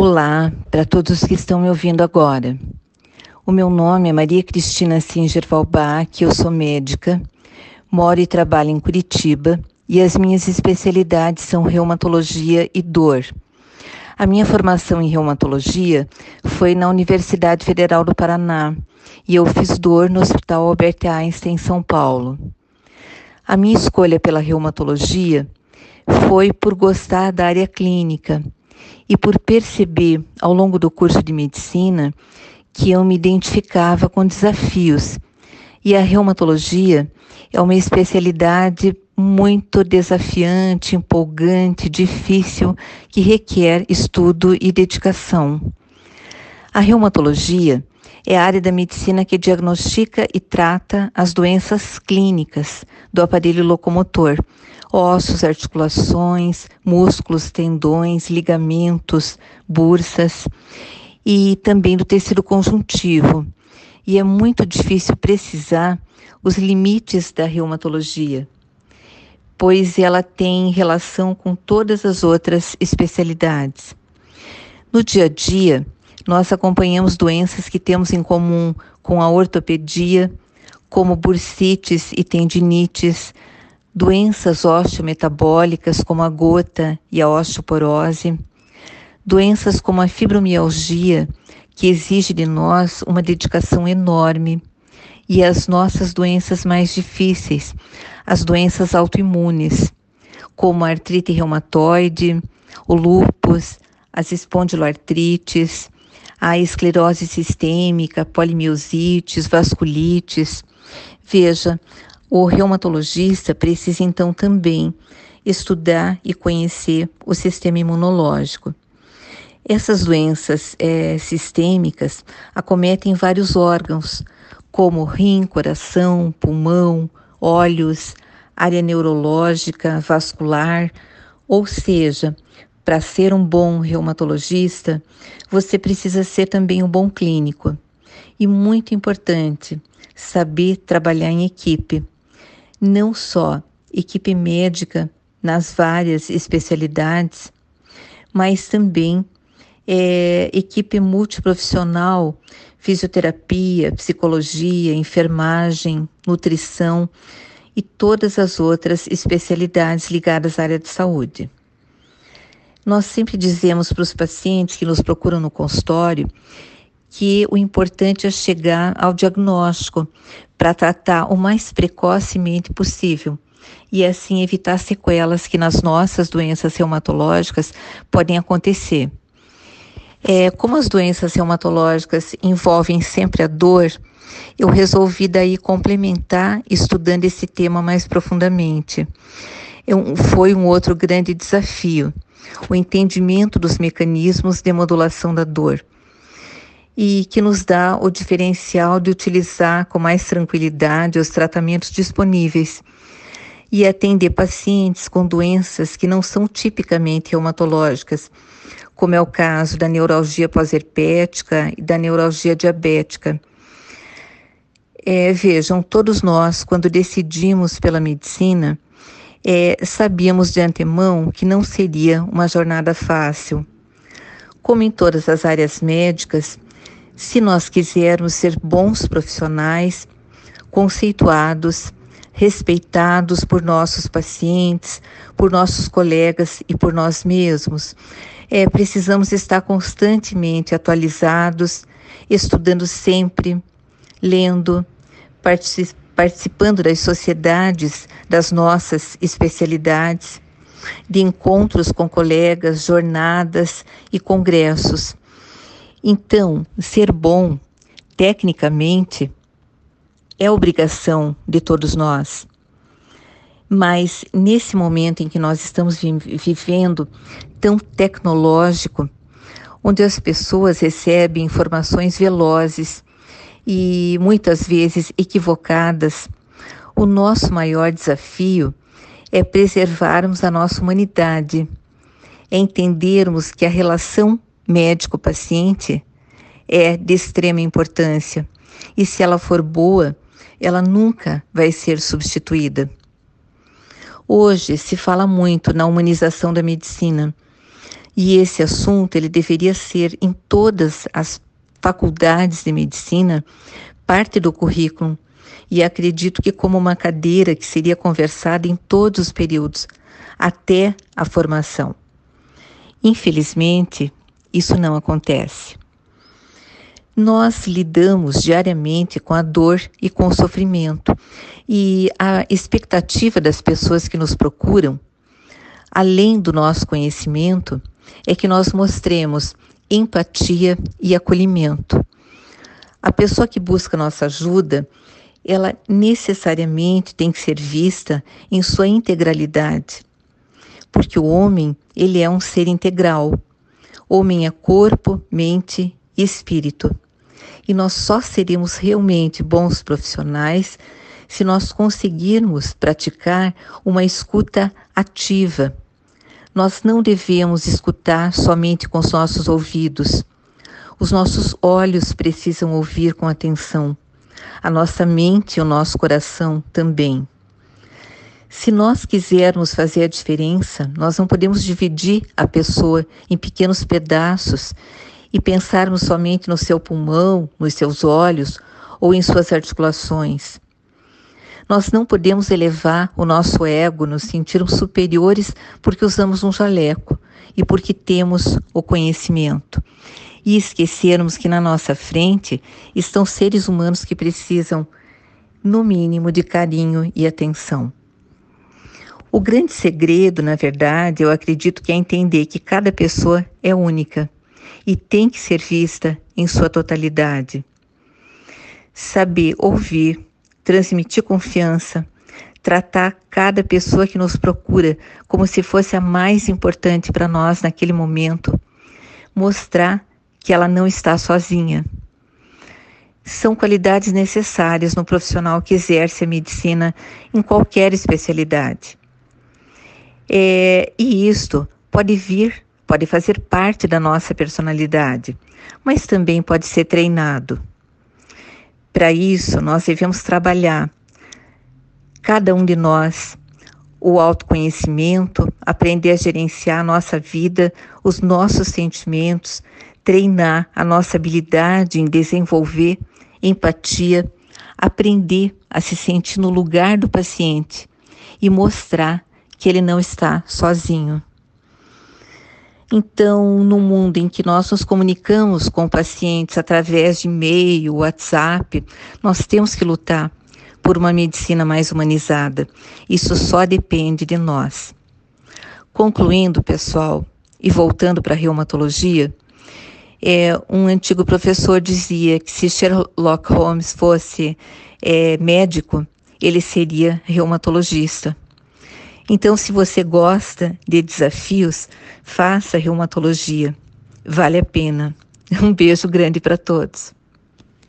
Olá para todos que estão me ouvindo agora. O meu nome é Maria Cristina Singer Valbach, eu sou médica, moro e trabalho em Curitiba e as minhas especialidades são reumatologia e dor. A minha formação em reumatologia foi na Universidade Federal do Paraná e eu fiz dor no Hospital Albert Einstein, em São Paulo. A minha escolha pela reumatologia foi por gostar da área clínica e por perceber ao longo do curso de medicina que eu me identificava com desafios. E a reumatologia é uma especialidade muito desafiante, empolgante, difícil, que requer estudo e dedicação. A reumatologia é a área da medicina que diagnostica e trata as doenças clínicas do aparelho locomotor, ossos, articulações, músculos, tendões, ligamentos, bursas e também do tecido conjuntivo. E é muito difícil precisar os limites da reumatologia, pois ela tem relação com todas as outras especialidades. No dia a dia, nós acompanhamos doenças que temos em comum com a ortopedia, como bursites e tendinites, doenças osteometabólicas como a gota e a osteoporose, doenças como a fibromialgia, que exige de nós uma dedicação enorme, e as nossas doenças mais difíceis, as doenças autoimunes, como a artrite reumatoide, o lúpus, as espondiloartrites, a esclerose sistêmica, polimiosites, vasculites. Veja, o reumatologista precisa então também estudar e conhecer o sistema imunológico. Essas doenças é, sistêmicas acometem vários órgãos, como rim, coração, pulmão, olhos, área neurológica, vascular, ou seja, para ser um bom reumatologista, você precisa ser também um bom clínico. E muito importante, saber trabalhar em equipe não só equipe médica nas várias especialidades, mas também é, equipe multiprofissional, fisioterapia, psicologia, enfermagem, nutrição e todas as outras especialidades ligadas à área de saúde. Nós sempre dizemos para os pacientes que nos procuram no consultório que o importante é chegar ao diagnóstico para tratar o mais precocemente possível e assim evitar sequelas que nas nossas doenças reumatológicas podem acontecer. É, como as doenças reumatológicas envolvem sempre a dor, eu resolvi daí complementar estudando esse tema mais profundamente. Eu, foi um outro grande desafio, o entendimento dos mecanismos de modulação da dor e que nos dá o diferencial de utilizar com mais tranquilidade os tratamentos disponíveis e atender pacientes com doenças que não são tipicamente reumatológicas, como é o caso da neuralgia pós-herpética e da neuralgia diabética. É, vejam, todos nós, quando decidimos pela medicina, é, sabíamos de antemão que não seria uma jornada fácil. Como em todas as áreas médicas, se nós quisermos ser bons profissionais, conceituados, respeitados por nossos pacientes, por nossos colegas e por nós mesmos, é, precisamos estar constantemente atualizados, estudando sempre, lendo, participando das sociedades das nossas especialidades, de encontros com colegas, jornadas e congressos então, ser bom, tecnicamente, é obrigação de todos nós. Mas nesse momento em que nós estamos vivendo tão tecnológico, onde as pessoas recebem informações velozes e muitas vezes equivocadas, o nosso maior desafio é preservarmos a nossa humanidade, é entendermos que a relação médico-paciente é de extrema importância. E se ela for boa, ela nunca vai ser substituída. Hoje se fala muito na humanização da medicina. E esse assunto ele deveria ser em todas as faculdades de medicina parte do currículo. E acredito que como uma cadeira que seria conversada em todos os períodos, até a formação. Infelizmente, isso não acontece. Nós lidamos diariamente com a dor e com o sofrimento, e a expectativa das pessoas que nos procuram, além do nosso conhecimento, é que nós mostremos empatia e acolhimento. A pessoa que busca nossa ajuda, ela necessariamente tem que ser vista em sua integralidade, porque o homem, ele é um ser integral. Homem é corpo, mente e espírito. E nós só seremos realmente bons profissionais se nós conseguirmos praticar uma escuta ativa. Nós não devemos escutar somente com os nossos ouvidos. Os nossos olhos precisam ouvir com atenção. A nossa mente e o nosso coração também. Se nós quisermos fazer a diferença, nós não podemos dividir a pessoa em pequenos pedaços e pensarmos somente no seu pulmão, nos seus olhos ou em suas articulações. Nós não podemos elevar o nosso ego, nos sentirmos superiores porque usamos um jaleco e porque temos o conhecimento. E esquecermos que na nossa frente estão seres humanos que precisam, no mínimo, de carinho e atenção. O grande segredo, na verdade, eu acredito que é entender que cada pessoa é única e tem que ser vista em sua totalidade. Saber ouvir, transmitir confiança, tratar cada pessoa que nos procura como se fosse a mais importante para nós naquele momento, mostrar que ela não está sozinha. São qualidades necessárias no profissional que exerce a medicina em qualquer especialidade. É, e isto pode vir, pode fazer parte da nossa personalidade, mas também pode ser treinado. Para isso, nós devemos trabalhar, cada um de nós, o autoconhecimento, aprender a gerenciar a nossa vida, os nossos sentimentos, treinar a nossa habilidade em desenvolver empatia, aprender a se sentir no lugar do paciente e mostrar que ele não está sozinho. Então, no mundo em que nós nos comunicamos com pacientes através de e-mail, WhatsApp, nós temos que lutar por uma medicina mais humanizada. Isso só depende de nós. Concluindo, pessoal, e voltando para a reumatologia, é, um antigo professor dizia que se Sherlock Holmes fosse é, médico, ele seria reumatologista. Então, se você gosta de desafios, faça reumatologia. Vale a pena. Um beijo grande para todos.